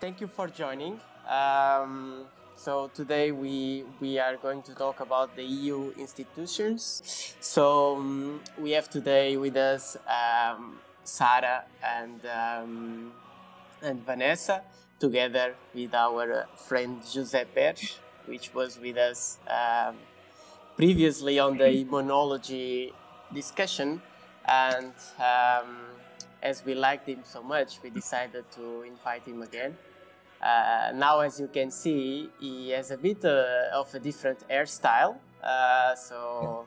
thank you for joining. Um, so today we we are going to talk about the EU institutions. So um, we have today with us um, Sara and um, and Vanessa, together with our friend Pérez, which was with us um, previously on the immunology discussion, and um, as we liked him so much, we decided to invite him again. Uh, now, as you can see, he has a bit uh, of a different hairstyle. Uh, so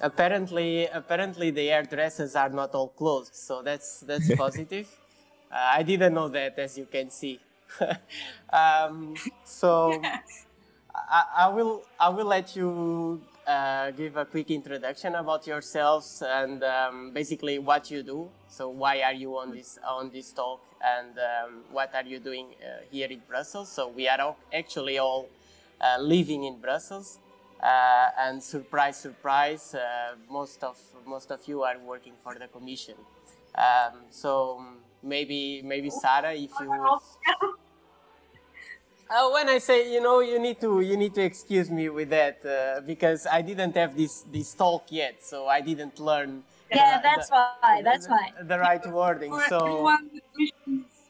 apparently, apparently the hairdressers are not all closed. So that's that's positive. Uh, I didn't know that, as you can see. um, so I, I, will I will let you uh, give a quick introduction about yourselves and um, basically what you do. So why are you on this on this talk and um, what are you doing uh, here in Brussels? So we are all, actually all uh, living in Brussels, uh, and surprise, surprise, uh, most of most of you are working for the Commission. Um, so maybe maybe Sara, if you uh, when I say, you know, you need to you need to excuse me with that uh, because I didn't have this this talk yet, so I didn't learn. Yeah, the, that's the, why. That's the, why. The right wording. For so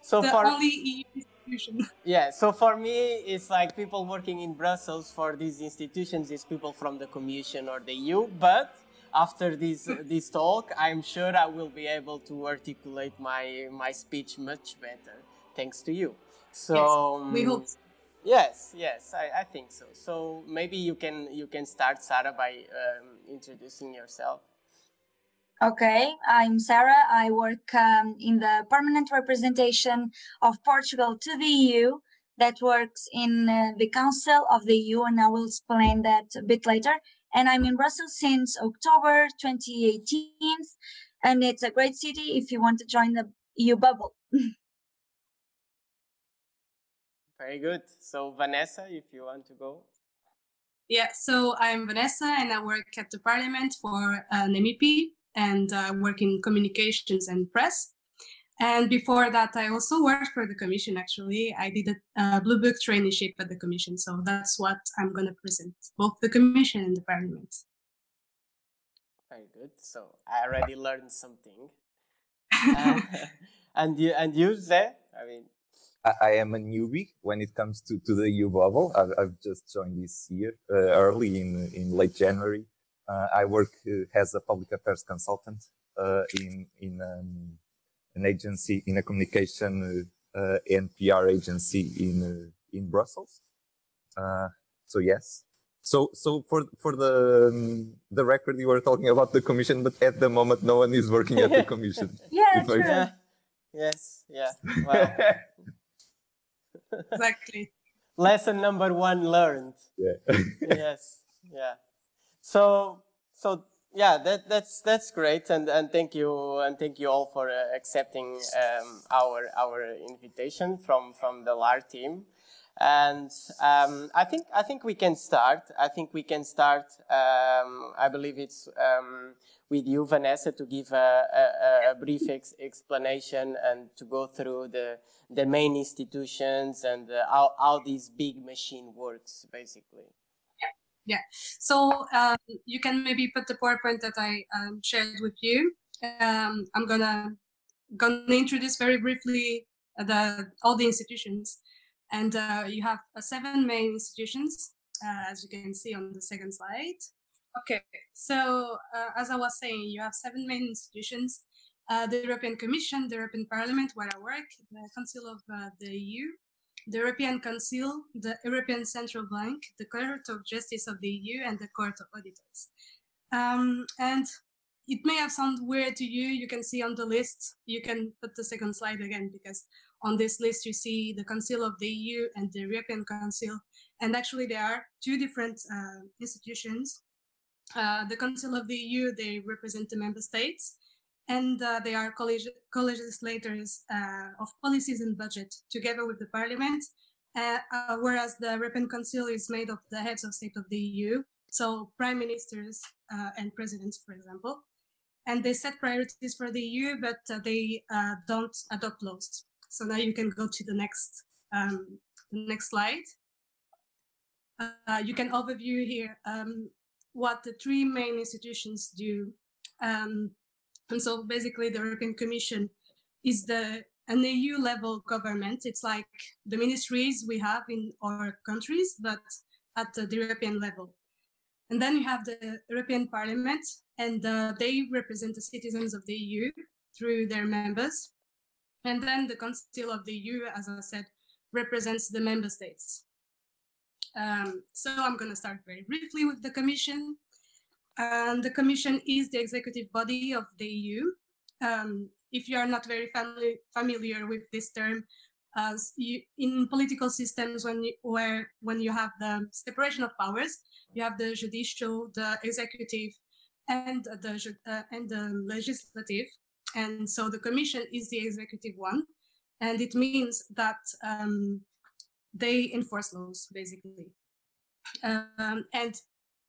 so the for only EU institution. yeah, so for me, it's like people working in Brussels for these institutions is people from the Commission or the EU, but after this this talk, I'm sure I will be able to articulate my my speech much better thanks to you. So yes, we hope. So. Yes, yes, I, I think so. So maybe you can you can start, Sarah, by um, introducing yourself. Okay, I'm Sarah. I work um, in the permanent representation of Portugal to the EU that works in uh, the Council of the EU, and I will explain that a bit later. And I'm in Brussels since October 2018, and it's a great city if you want to join the EU bubble. Very good. So, Vanessa, if you want to go. Yeah, so I'm Vanessa and I work at the Parliament for an MEP and uh, work in communications and press. And before that, I also worked for the Commission actually. I did a Blue Book traineeship at the Commission. So that's what I'm going to present both the Commission and the Parliament. Very good. So I already learned something. uh, and you, and you, Zé? I mean, I, am a newbie when it comes to, to the EU bubble. I've, I've just joined this year, uh, early in, in late January. Uh, I work uh, as a public affairs consultant uh, in, in um, an agency, in a communication uh, and PR agency in, uh, in Brussels. so yes. So, so for, for the, um, the record, you were talking about the commission, but at the moment, no one is working at the commission. yeah, true. Yeah. Yes, yeah. Wow. exactly. Lesson number one learned. Yeah. yes. Yeah. So so yeah, that that's that's great, and and thank you and thank you all for uh, accepting um, our our invitation from from the LAR team. And um, I think I think we can start. I think we can start. Um, I believe it's um, with you, Vanessa, to give a, a, a brief ex explanation and to go through the the main institutions and uh, how how this big machine works, basically. Yeah. So um, you can maybe put the PowerPoint that I um, shared with you. Um, I'm gonna gonna introduce very briefly the all the institutions and uh, you have uh, seven main institutions, uh, as you can see on the second slide. Okay, so uh, as I was saying, you have seven main institutions. Uh, the European Commission, the European Parliament, where I work, the Council of the EU, the European Council, the European Central Bank, the Court of Justice of the EU, and the Court of Auditors. Um, and it may have sounded weird to you. You can see on the list, you can put the second slide again because on this list, you see the Council of the EU and the European Council. And actually, there are two different uh, institutions. Uh, the Council of the EU, they represent the member states, and uh, they are co-legislators uh, of policies and budget together with the Parliament. Uh, uh, whereas the European Council is made of the heads of state of the EU, so prime ministers and presidents, for example and they set priorities for the EU, but uh, they uh, don't adopt laws. So now you can go to the next um, the next slide. Uh, you can overview here um, what the three main institutions do. Um, and so basically the European Commission is the an EU level government. It's like the ministries we have in our countries, but at the European level. And then you have the European Parliament, and uh, they represent the citizens of the EU through their members. And then the Council of the EU, as I said, represents the member states. Um, so I'm going to start very briefly with the Commission. Um, the Commission is the executive body of the EU. Um, if you are not very family, familiar with this term, you, in political systems, when you, where when you have the separation of powers, you have the judicial, the executive, and the uh, and the legislative. And so the Commission is the executive one, and it means that um, they enforce laws basically. Um, and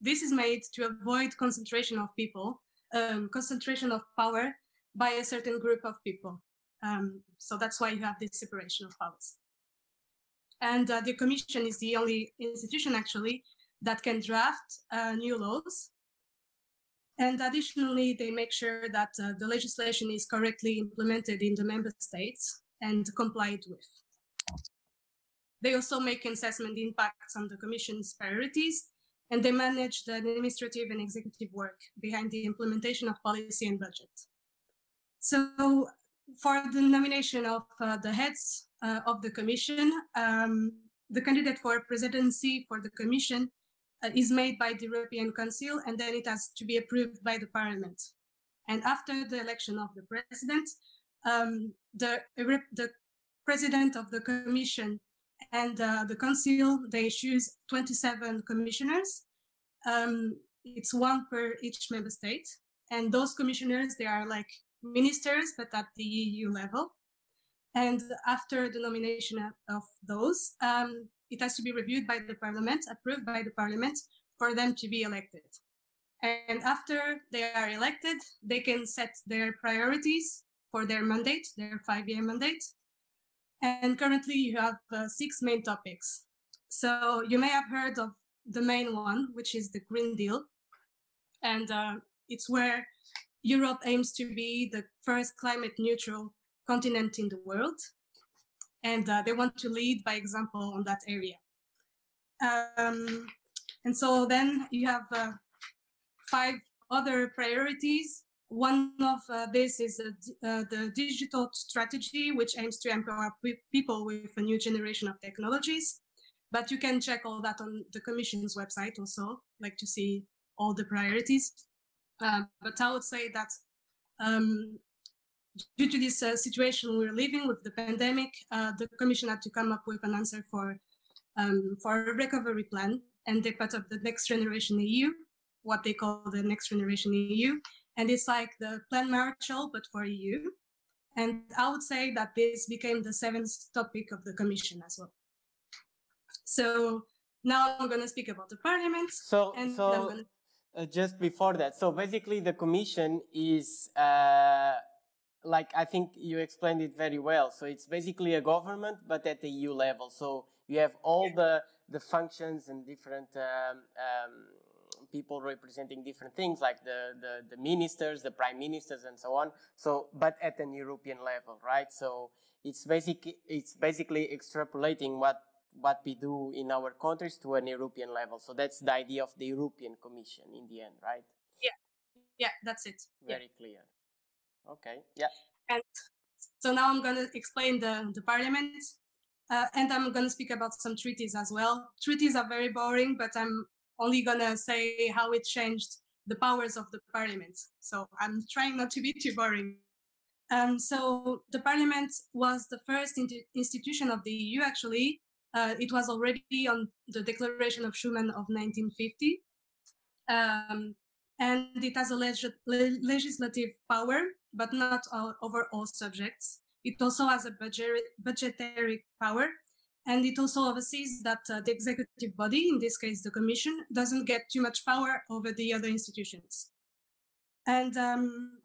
this is made to avoid concentration of people, um, concentration of power by a certain group of people. Um, so that's why you have this separation of powers. And uh, the Commission is the only institution actually that can draft uh, new laws. And additionally, they make sure that uh, the legislation is correctly implemented in the member states and complied with. They also make assessment impacts on the Commission's priorities, and they manage the administrative and executive work behind the implementation of policy and budget. So for the nomination of uh, the heads uh, of the Commission, um, the candidate for presidency for the Commission is made by the European Council, and then it has to be approved by the Parliament. And after the election of the president, um, the, the president of the Commission and uh, the council they choose 27 commissioners. Um, it's one per each member state. And those commissioners they are like ministers but at the eu level. And after the nomination of those um, it has to be reviewed by the parliament approved by the parliament for them to be elected and after they are elected they can set their priorities for their mandate their five year mandate and currently you have uh, six main topics. So you may have heard of the main one, which is the Green Deal. And uh, it's where Europe aims to be the first climate neutral continent in the world. And uh, they want to lead by example on that area. Um, and so then you have uh, five other priorities one of uh, this is uh, the digital strategy, which aims to empower people with a new generation of technologies. But you can check all that on the Commission's website also, like to see all the priorities. Uh, but I would say that um, due to this uh, situation we're living with the pandemic, uh, the Commission had to come up with an answer for um, for a recovery plan, and they put up the Next Generation EU, what they call the Next Generation EU, and it's like the Plan Marshall, but for EU. And I would say that this became the seventh topic of the Commission as well. So now I'm going to speak about the Parliament. So, so uh, just before that, so basically the Commission is uh, like I think you explained it very well. So it's basically a government, but at the EU level. So you have all the the functions and different um, um, people representing different things like the, the, the ministers, the prime ministers and so on. So, but at an European level, right? So it's basically, it's basically extrapolating what, what we do in our countries to an European level. So that's the idea of the European Commission in the end, right? Yeah. Yeah, that's it. Very yeah. clear. Okay. Yeah. And so now I'm going to explain the, the parliament uh, and I'm going to speak about some treaties as well. Treaties are very boring, but I'm only gonna say how it changed the powers of the parliament. So I'm trying not to be too boring. Um, so the parliament was the first institution of the EU, actually. Uh, it was already on the Declaration of Schuman of 1950. Um, and it has a leg- legislative power, but not all, over all subjects. It also has a budget- budgetary power, and it also oversees that uh, the executive body, in this case the Commission, doesn't get too much power over the other institutions. And um,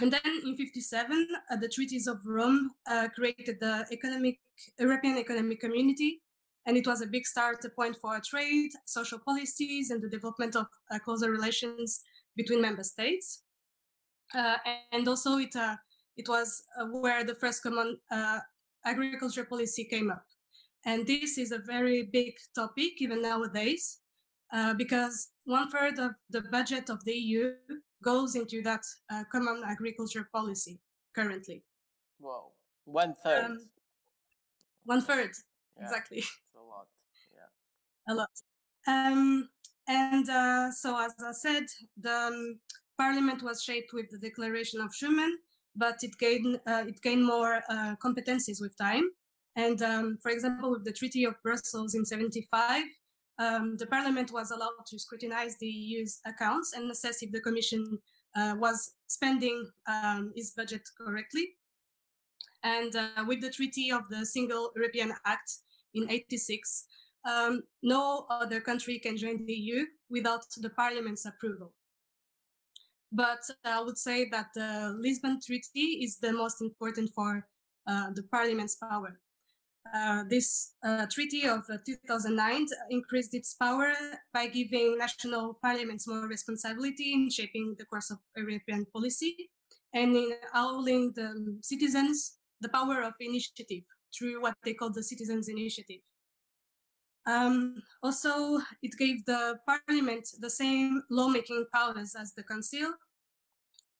and then in 57, uh, the treaties of Rome uh, created the economic European Economic Community, and it was a big start point for trade, social policies, and the development of uh, closer relations between member states. Uh, and also, it uh, it was uh, where the first common agriculture policy came up. And this is a very big topic even nowadays, because one third of the budget of the EU goes into that uh, common agriculture policy currently. Whoa, one third. Um, one third, yeah. exactly. It's a lot. Yeah. A lot. Um, and uh, so, as I said, the um, parliament was shaped with the Declaration of Schuman, but it gained uh, it gained more uh, competencies with time. And um, for example, with the Treaty of Brussels in '75, um, the parliament was allowed to scrutinize the EU's accounts and assess if the commission uh, was spending um, its budget correctly. And uh, with the Treaty of the Single European Act in 86, um, no other country can join the EU without the parliament's approval. But I would say that the Lisbon Treaty is the most important for uh, the parliament's power. Uh, this uh, treaty of uh, 2009 increased its power by giving national parliaments more responsibility in shaping the course of European policy and in allowing the citizens the power of initiative through what they call the citizens initiative. Um, also, it gave the parliament the same lawmaking powers as the council.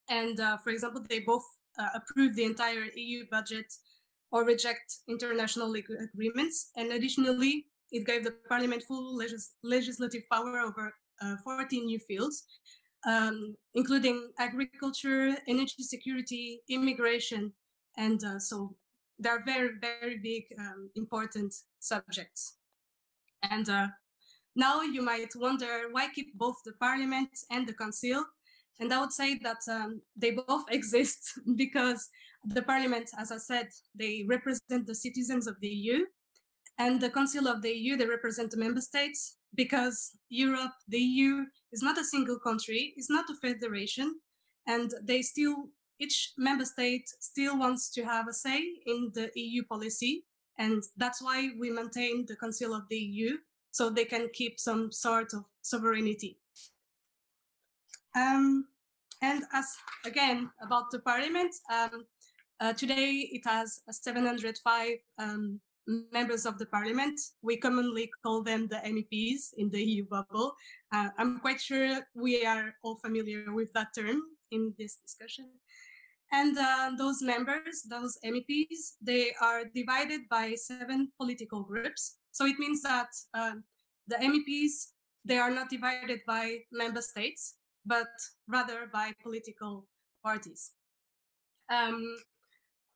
And uh, for example, they both uh, approved the entire EU budget or reject international agreements. And additionally, it gave the parliament full legis- legislative power over uh, 14 new fields, um, including agriculture, energy security, immigration, and uh, so they're very, very big, um, important subjects. And uh, now you might wonder why keep both the parliament and the council? And I would say that um, they both exist because the parliament, as I said, they represent the citizens of the EU, and the Council of the EU, they represent the member states because Europe, the EU, is not a single country, it's not a federation, and they still, each member state still wants to have a say in the EU policy, and that's why we maintain the Council of the EU so they can keep some sort of sovereignty. Um, and as again about the parliament, um, uh, today, it has 705 um, members of the parliament. We commonly call them the MEPs in the EU bubble. Uh, I'm quite sure we are all familiar with that term in this discussion. And uh, those members, those MEPs, they are divided by seven political groups. So it means that um, the MEPs, they are not divided by member states, but rather by political parties. Um,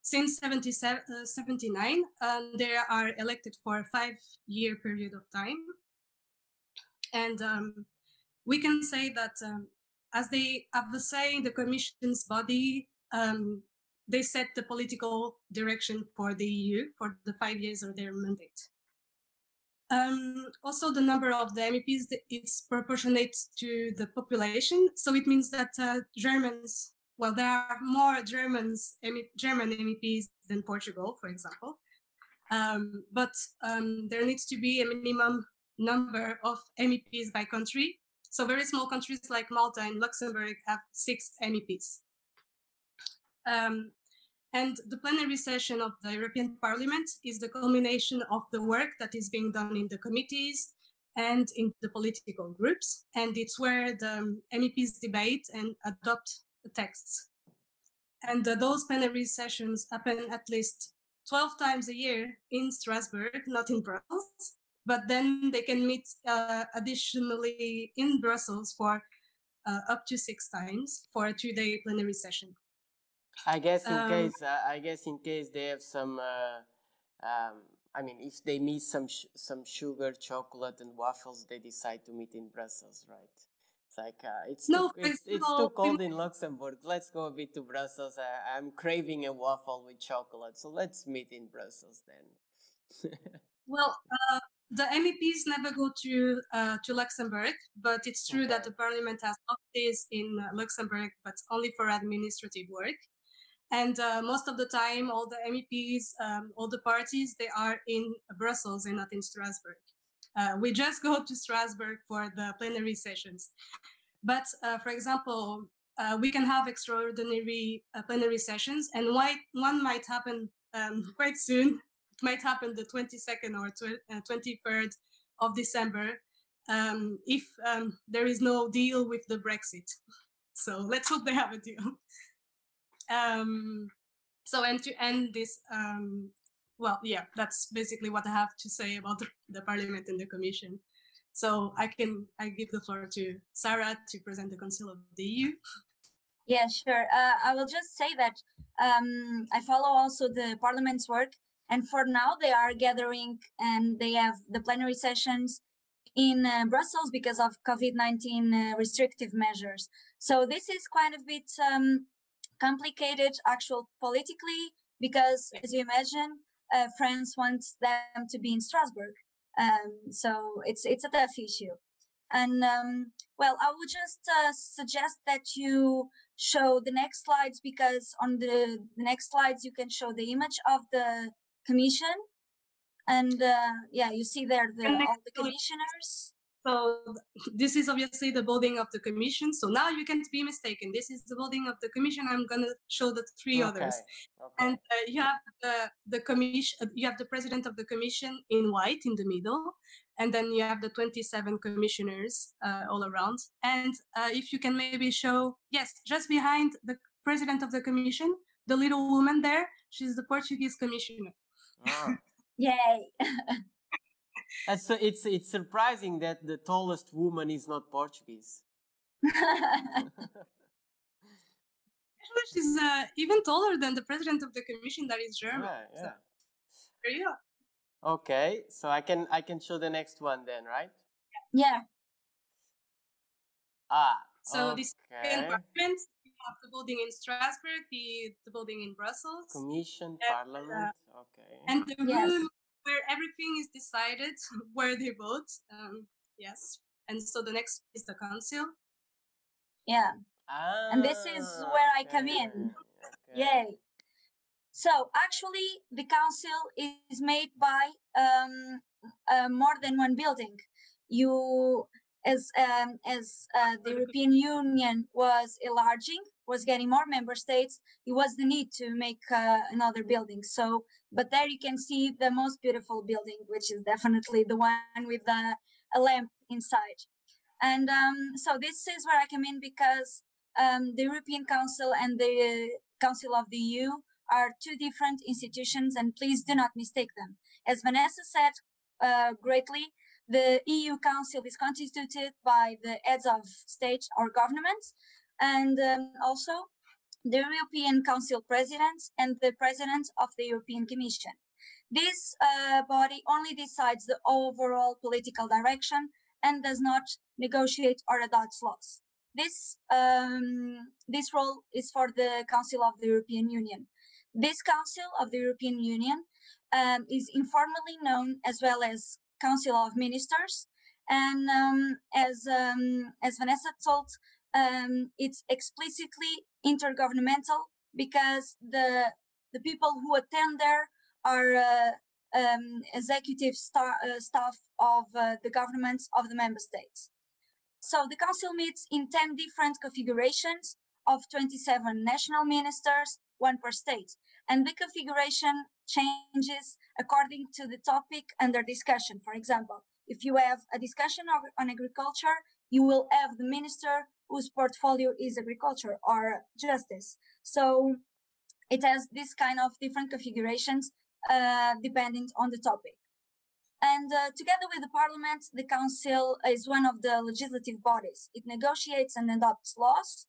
since 79, um, they are elected for a five-year period of time. And um, we can say that um, as they have the say in the Commission's body, um, they set the political direction for the EU for the five years of their mandate. Um, also, the number of the MEPs is proportionate to the population. So it means that uh, Germans well, there are more Germans, German MEPs than Portugal, for example. Um, but um, there needs to be a minimum number of MEPs by country. So very small countries like Malta and Luxembourg have six MEPs. Um, and the plenary session of the European Parliament is the culmination of the work that is being done in the committees and in the political groups. And it's where the MEPs debate and adopt the texts. And uh, those plenary sessions happen at least 12 times a year in Strasbourg, not in Brussels, but then they can meet uh, additionally in Brussels for uh, up to six times for a two-day plenary session. I guess in um, case uh, I guess in case they have some, uh, um, I mean, if they miss some sh- some sugar, chocolate, and waffles, they decide to meet in Brussels, right? It's like uh, it's no, too, it's, it's too cold in Luxembourg. Let's go a bit to Brussels. I, I'm craving a waffle with chocolate, so let's meet in Brussels then. well, uh, the MEPs never go to uh, to Luxembourg, but it's true okay. that the parliament has offices in uh, Luxembourg, but only for administrative work. And uh, most of the time, all the MEPs, um, all the parties, they are in Brussels and not in Strasbourg. Uh, we just go to Strasbourg for the plenary sessions. But uh, for example, uh, we can have extraordinary plenary sessions, and why, one might happen um, quite soon it might happen the 22nd or tw- uh, 23rd of December um, if um, there is no deal with the Brexit. So let's hope they have a deal. Um, so, and to end this, um, well, yeah, that's basically what I have to say about the, Parliament and the Commission. So I can I give the floor to Sarah to present the Council of the EU. Yeah, sure. Uh, I will just say that um, I follow also the Parliament's work and for now, they are gathering and they have the plenary sessions in uh, Brussels because of COVID 19 uh, restrictive measures. So this is quite a bit um, complicated, actual politically, because as you imagine, uh, France wants them to be in Strasbourg. Um, so it's it's a tough issue. And um, well, I would just uh, suggest that you show the next slides because on the, the next slides you can show the image of the commission and uh, yeah you see there the, all the commissioners so this is obviously the building of the commission so now you can't be mistaken this is the building of the commission i'm going to show the three okay. others okay. and uh, you have the, the commission uh, you have the president of the commission in white in the middle and then you have the 27 commissioners uh, all around and uh, if you can maybe show yes just behind the president of the commission the little woman there she's the portuguese commissioner Oh. Yay! That's so it's it's surprising that the tallest woman is not Portuguese. Actually, she's uh, even taller than the president of the commission that is German. Yeah, yeah. So, there you go. Okay, so I can I can show the next one then, right? Yeah. Ah. So okay. this parliament, have the building in Strasbourg, the, the building in Brussels. Commission, and, uh, Parliament, uh, okay. And the yes. room where everything is decided, where they vote. Um, yes. And so the next is the council. Yeah. Ah, and this is where okay. I come in. Okay. Yay. So actually, the council is made by um, uh, more than one building. You, as um, as uh, the European Union was enlarging, was getting more member states, it was the need to make uh, another building. So, but there you can see the most beautiful building, which is definitely the one with the, a lamp inside. And um, so this is where I come in because um, the European Council and the Council of the EU are two different institutions, and please do not mistake them. As Vanessa said uh, greatly, the EU Council is constituted by the heads of state or governments, and um, also the European Council President and the President of the European Commission. This uh, body only decides the overall political direction and does not negotiate or adopt laws. This, um, this role is for the Council of the European Union. This Council of the European Union um, is informally known as well as Council of Ministers, and um, as um, as Vanessa told, um, it's explicitly intergovernmental because the the people who attend there are uh, um, executive star, uh, staff of uh, the governments of the member states. So the council meets in 10 different configurations of 27 national ministers, one per state. And the configuration changes according to the topic under discussion. For example, if you have a discussion on agriculture, you will have the minister whose portfolio is agriculture or justice. So it has this kind of different configurations uh, depending on the topic. And uh, together with the parliament, the council is one of the legislative bodies. It negotiates and adopts laws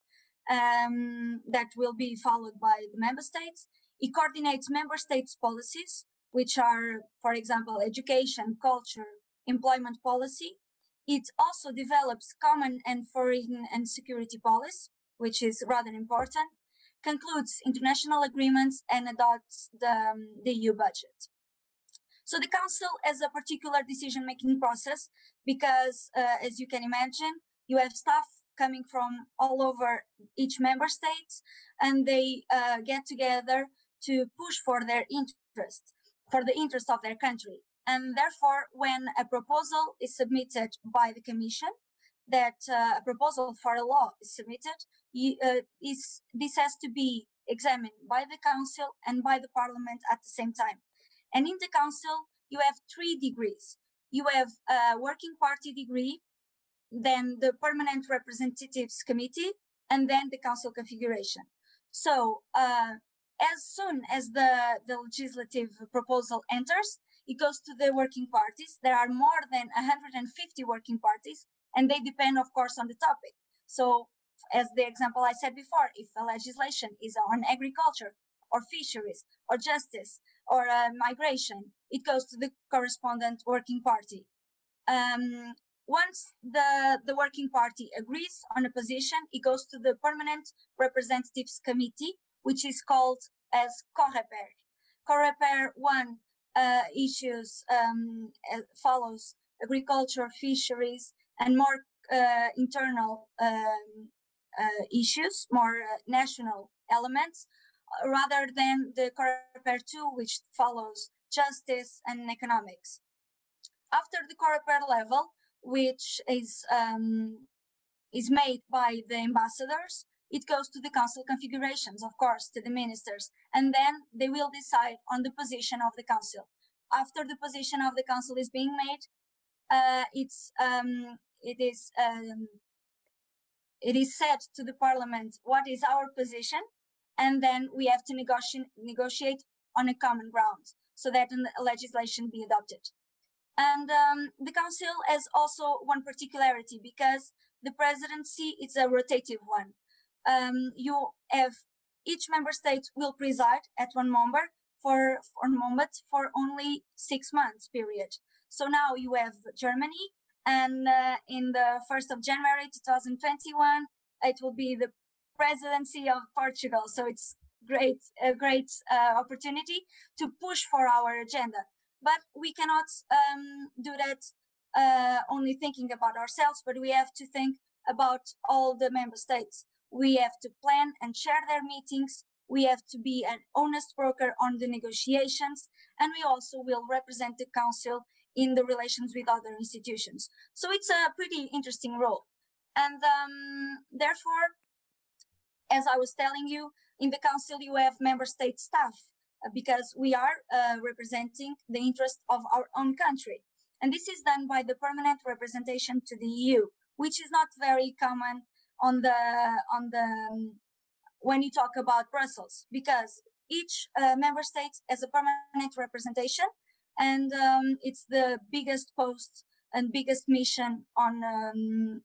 um, that will be followed by the member states. It coordinates member states' policies, which are, for example, education, culture, employment policy, it also develops common and foreign and security policy, which is rather important, concludes international agreements, and adopts the, um, the EU budget. So the council has a particular decision making process because, uh, as you can imagine, you have staff coming from all over each member state and they uh, get together to push for their interest, for the interest of their country. And therefore, when a proposal is submitted by the Commission, that uh, a proposal for a law is submitted, uh, is, this has to be examined by the Council and by the Parliament at the same time. And in the council, you have three degrees. You have a working party degree, then the permanent representatives committee, and then the council configuration. So uh, as soon as the, the legislative proposal enters, it goes to the working parties. There are more than 150 working parties, and they depend, of course, on the topic. So, as the example I said before, if a legislation is on agriculture or fisheries or justice or uh, migration, it goes to the correspondent working party. Um, once the, the working party agrees on a position, it goes to the permanent representatives committee, which is called as COREPER. COREPER 1 uh, issues um, follows agriculture, fisheries, and more uh, internal um, uh, issues, more uh, national elements rather than the Coreper 2, which follows justice and economics. After the Coreper level, which is um, is made by the ambassadors, it goes to the council configurations, of course, to the ministers, and then they will decide on the position of the council. After the position of the council is being made, uh, it's um, it is um, it is said to the parliament what is our position and then we have to negotiate negotiate on a common ground so that legislation be adopted. And um, the council has also one particularity because the presidency is a rotative one. Um, you have each member state will preside at one member for one moment for only six months period. So now you have Germany, and uh, in the first of January 2021, it will be the presidency of Portugal. So it's great, a great uh, opportunity to push for our agenda. But we cannot um, do that uh, only thinking about ourselves, but we have to think about all the member states. We have to plan and share their meetings. We have to be an honest broker on the negotiations, and we also will represent the council in the relations with other institutions. So it's a pretty interesting role. And um, therefore, as I was telling you, in the council you have member state staff uh, because we are uh, representing the interest of our own country. And this is done by the permanent representation to the EU, which is not very common on the on the um, when you talk about Brussels, because each uh, member state has a permanent representation, and um, it's the biggest post and biggest mission on um,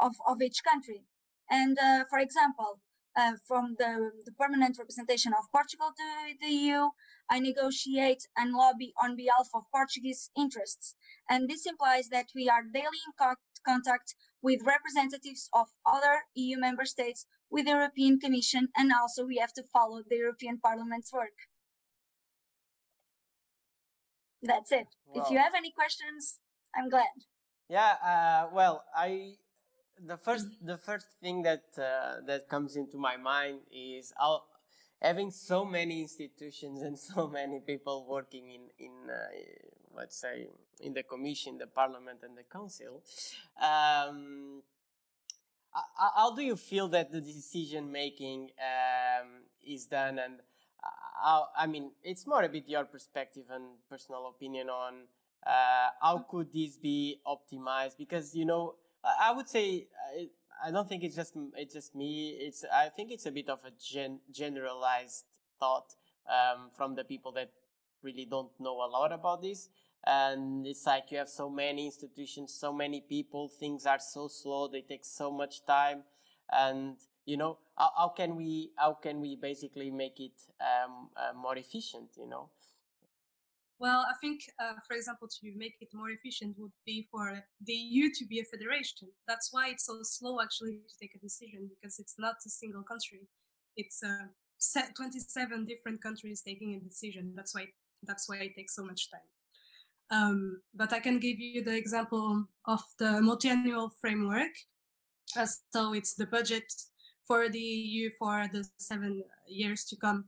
of of each country. And uh, for example, uh, from the, the, permanent representation of Portugal to the EU, I negotiate and lobby on behalf of Portuguese interests. And this implies that we are daily in co contact with representatives of other EU member states, with the European Commission, and also we have to follow the European Parliament's work. That's it. If you have any questions, I'm glad. Yeah, uh, well, I the first the first thing that uh, that comes into my mind is I'll, having so many institutions and so many people working in in uh, let's say in the commission, the parliament, and the council. Um, how do you feel that the decision making um, is done and how, I mean, it's more a bit your perspective and personal opinion on uh, how could this be optimized? Because you know, I would say uh, I don't think it's just it's just me. It's I think it's a bit of a gen, generalized thought um, from the people that really don't know a lot about this. And it's like you have so many institutions, so many people. Things are so slow; they take so much time, and you know how, how can we how can we basically make it um, uh, more efficient? You know. Well, I think, uh, for example, to make it more efficient would be for the EU to be a federation. That's why it's so slow actually to take a decision because it's not a single country. It's uh, 27 different countries taking a decision. That's why that's why it takes so much time. Um, but I can give you the example of the multi-annual framework. Uh, so it's the budget for the EU for the seven years to come,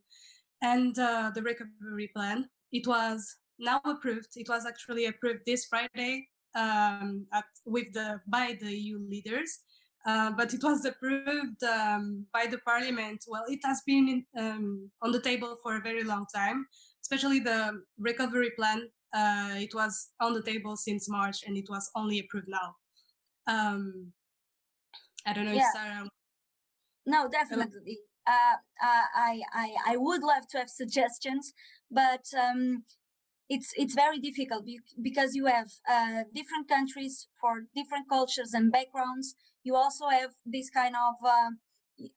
and uh, the recovery plan. It was now approved. It was actually approved this Friday um, at, with the by the EU leaders. Uh, but it was approved um, by the parliament. Well, it has been in, um, on the table for a very long time, especially the recovery plan. Uh, it was on the table since March, and it was only approved now. Um, I don't know Yeah. if Sarah. No, definitely. Uh, uh, I, I, I would love to have suggestions, but um, it's it's very difficult because you have uh, different countries for different cultures and backgrounds. You also have this kind of uh,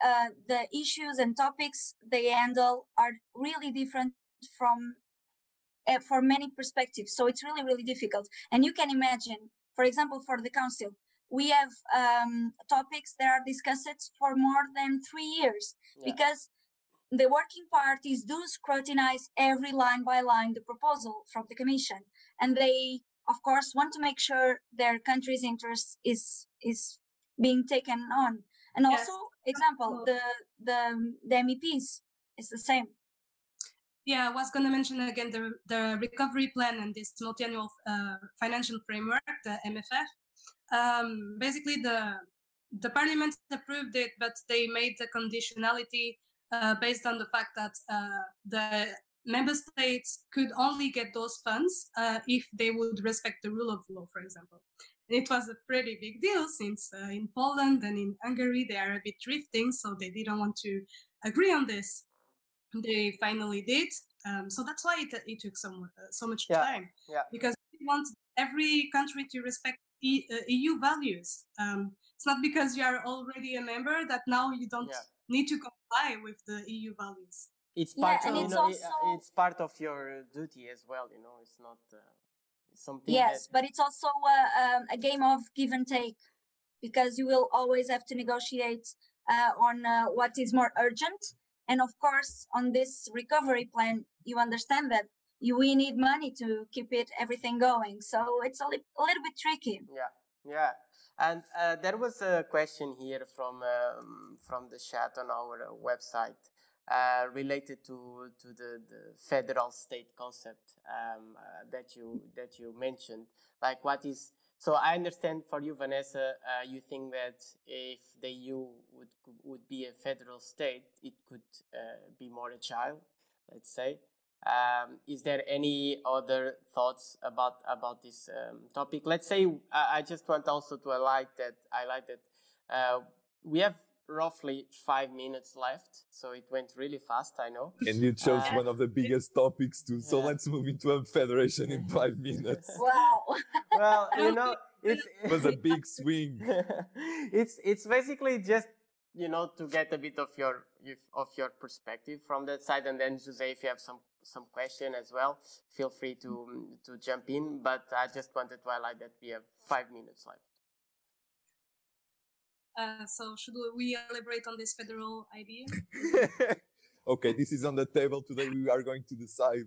uh, the issues and topics they handle are really different from uh, for many perspectives. So it's really really difficult. And you can imagine, for example, for the council, we have um, topics that are discussed for more than three years Yeah. because the working parties do scrutinize every line by line the proposal from the commission and they of course want to make sure their country's interest is is being taken on and Yes. also example the the the meps is the same Yeah, I was going to mention again the, the recovery plan and this multi-annual uh, financial framework, the MFF. Um, basically, the the parliament approved it, but they made the conditionality uh, based on the fact that uh, the member states could only get those funds uh, if they would respect the rule of law, for example. And it was a pretty big deal since uh, in Poland and in Hungary they are a bit drifting, so they didn't want to agree on this they finally did. Um, so that's why it, it took so uh, so much Yeah, time. yeah. Because we want every country to respect e, uh, EU values. Um, it's not because you are already a member that now you don't Yeah. need to comply with the EU values. It's Yeah, part, and you it's know, it- also- it's part of your duty as well. You know, it's not uh, something. yes that, but it's also uh, um, a game of give and take because you will always have to negotiate uh, on uh, what is more urgent and of course on this recovery plan you understand that you, we need money to keep it everything going so it's a, li- a little bit tricky Yeah, yeah. And uh, there was a question here from um, from the chat on our uh, website uh, related to to the, the federal state concept um, uh, that you that you mentioned. Like, what is so? I understand for you, Vanessa, uh, you think that if the EU would would be a federal state, it could uh, be more agile, let's say. Um, is there any other thoughts about about this um, topic? Let's say I, I just want also to highlight that highlight that uh, we have roughly five minutes left, so it went really fast. I know. And you chose Uh, one of the biggest topics too. So Yeah. let's move into a federation in five minutes. wow Well, you know, it's It was a big swing. it's it's basically just you know to get a bit of your if- of your perspective from that side, and then Jose, if you have some some question as well, feel free to to jump in. But I just wanted to highlight that we have five minutes left. Uh, so should we elaborate on this federal idea? okay, this is on the table today. We are going to decide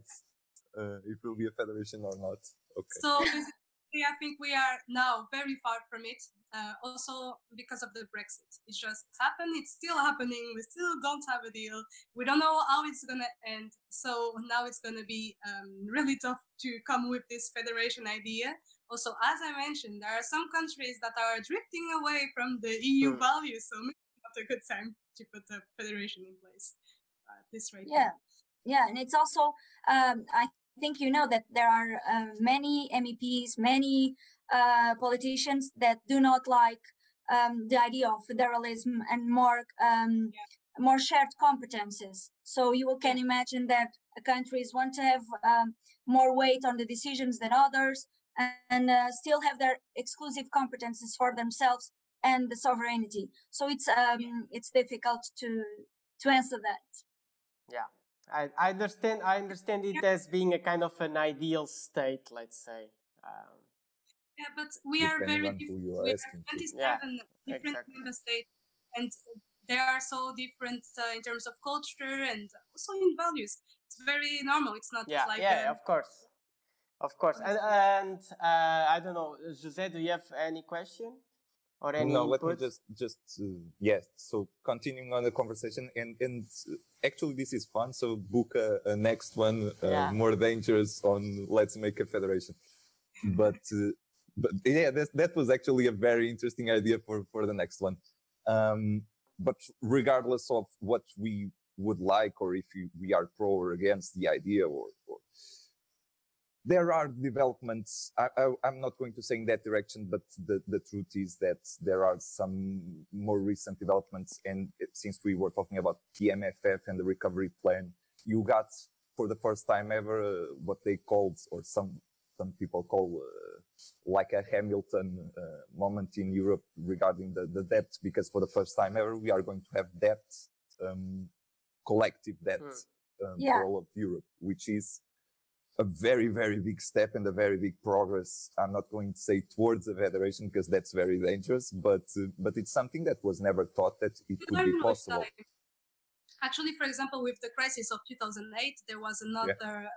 uh, if it will be a federation or not. Okay. So basically, I think we are now very far from it. Uh, also because of the Brexit, it just happened. It's still happening. We still don't have a deal. We don't know how it's gonna end. So now it's gonna be um, really tough to come with this federation idea. Also, as I mentioned, there are some countries that are drifting away from the EU Hmm. values. So maybe not a good time to put a federation in place. Uh, this right yeah now. yeah and it's also um, i think you know that there are uh, many meps many uh, politicians that do not like um, the idea of federalism and more um, more shared competences so you can imagine that countries want to have um, more weight on the decisions than others and uh, still have their exclusive competences for themselves and the sovereignty so it's um, it's difficult to to answer that Yeah, I, I understand. I understand it as being a kind of an ideal state, let's say. Um, Yeah, but we are very different. are We are 27 Yeah, different exactly. member states, and they are so different uh, in terms of culture and also in values. It's very normal. It's not yeah, like yeah, um, of course. Of course. And, and uh, I don't know, Jose, do you have any question? or any no input? let me just just uh, yes so continuing on the conversation and and actually this is fun so book a, a next one uh, Yeah. more dangerous on let's make a federation but uh, but yeah that, that was actually a very interesting idea for for the next one um but regardless of what we would like or if we are pro or against the idea or, or there are developments. I, I, I'm not going to say in that direction, but the, the truth is that there are some more recent developments. And since we were talking about the MFF and the recovery plan, you got for the first time ever uh, what they called, or some some people call, uh, like a Hamilton uh, moment in Europe regarding the, the debt, because for the first time ever we are going to have debt, um, collective debt Hmm. um, Yeah. for all of Europe, which is a very, very big step and a very big progress. I'm not going to say towards the federation because that's very dangerous, but uh, but it's something that was never thought that it could be possible. Actually, for example, with the crisis of 2008, there was another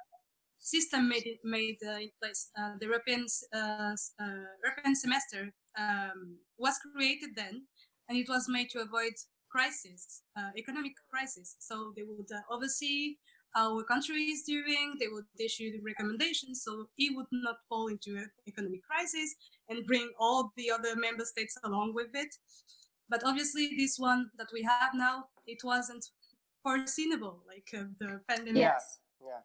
system made in- made uh, in place. Uh, the European uh, uh, European semester um, was created then, and it was made to avoid crisis, uh, economic crisis. So they would uh, oversee a country is doing. They would issue the recommendations so it would not fall into an economic crisis and bring all the other member states along with it. But obviously, this one that we have now, it wasn't foreseeable, like uh, the pandemic. Yeah, yeah.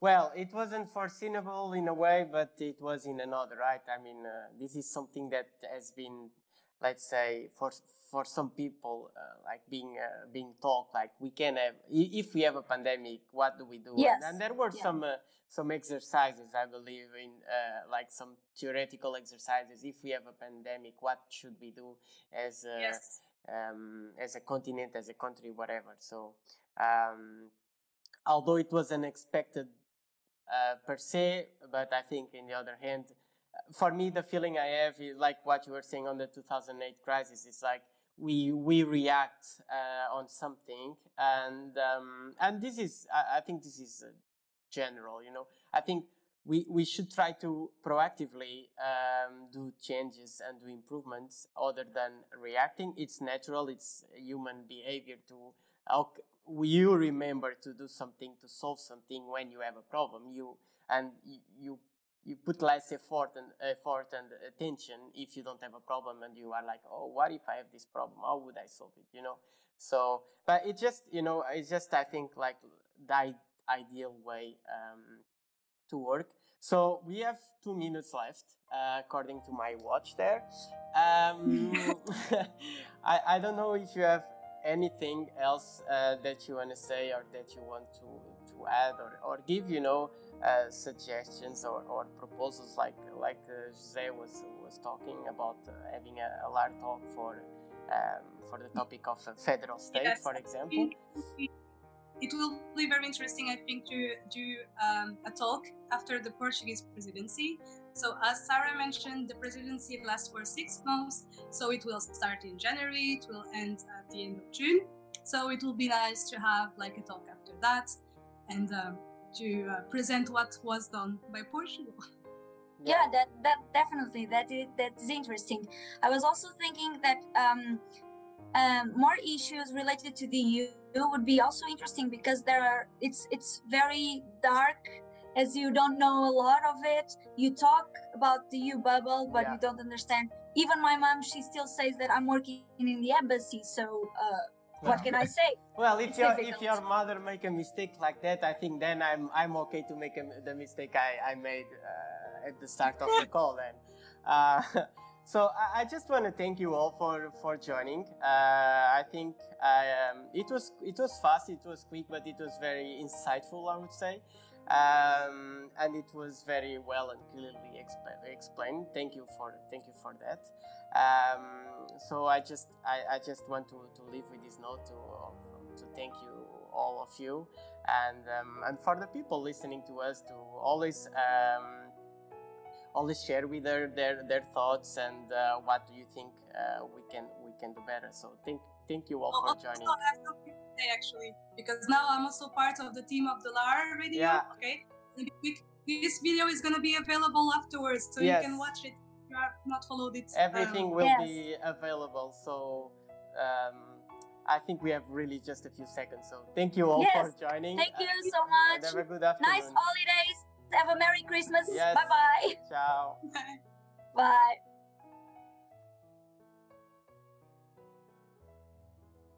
Well, it wasn't foreseeable in a way, but it was in another, right? I mean, uh, this is something that has been, let's say, for for some people, uh, like being uh, being taught, like we can have, if we have a pandemic, what do we do? Yes, And, there were yeah. some uh, some exercises, I believe, in uh, like some theoretical exercises. If we have a pandemic, what should we do as a, Yes. um, as a continent, as a country, whatever. So, um, although it was unexpected uh, per se, but I think, in the other hand, for me, the feeling I have is like what you were saying on the 2008 crisis. It's like we we react uh, on something, and um, and this is I, I think this is uh, general. You know, I think we, we should try to proactively um, do changes and do improvements other than reacting. It's natural, it's human behavior to ok- you remember to do something to solve something when you have a problem. You and you you, put less effort and effort and attention if you don't have a problem and you are like, oh, what if I have this problem? How would I solve it? You know. So, but it just you know it's just I think like the ideal way. Um, to work. So we have two minutes left, uh, according to my watch there. Um, I, I don't know if you have anything else uh, that you want to say or that you want to, to add or, or give, you know, uh, suggestions or, or proposals like like uh, Jose was was talking about uh, having a, a large talk for um, for the topic of a federal state, Yes. for example. It will be very interesting, I think, to do um, a talk after the Portuguese presidency. So, as Sarah mentioned, the presidency lasts for six months. So, it will start in January, it will end at the end of June. So, it will be nice to have like a talk after that and um, to uh, present what was done by Portugal. yeah that that definitely that is that is interesting i was also thinking that um, um more issues related to the eu would be also interesting because there are it's it's very dark as you don't know a lot of it you talk about the eu bubble but Yeah. you don't understand even my mom she still says that i'm working in the embassy so uh what can i say Well, if It's your if your mother make a mistake like that, I think then I'm I'm okay to make a, the mistake I I made uh, at the start of the call. Then, uh, so I, I just want to thank you all for for joining. Uh, I think I, um, it was it was fast, it was quick, but it was very insightful. I would say. Um, and it was very well and clearly exp- explained. Thank you for thank you for that. Um, so I just I, I just want to, to leave with this note to to thank you all of you and um, and for the people listening to us to always um, always share with their their, their thoughts and uh, what do you think uh, we can we can do better. So thank thank you all for joining. Also, I have something to say actually, because now I'm also part of the team of the LAR radio. Yeah. Okay, this video is going to be available afterwards, so Yes. you can watch it. If you have not followed it. Everything um, will Yes. be available. So um, I think we have really just a few seconds. So thank you all Yes. for joining. Thank you and- so much. have a good afternoon. Nice holidays. Have a Merry Christmas. Yes. Bye bye. Ciao. Bye.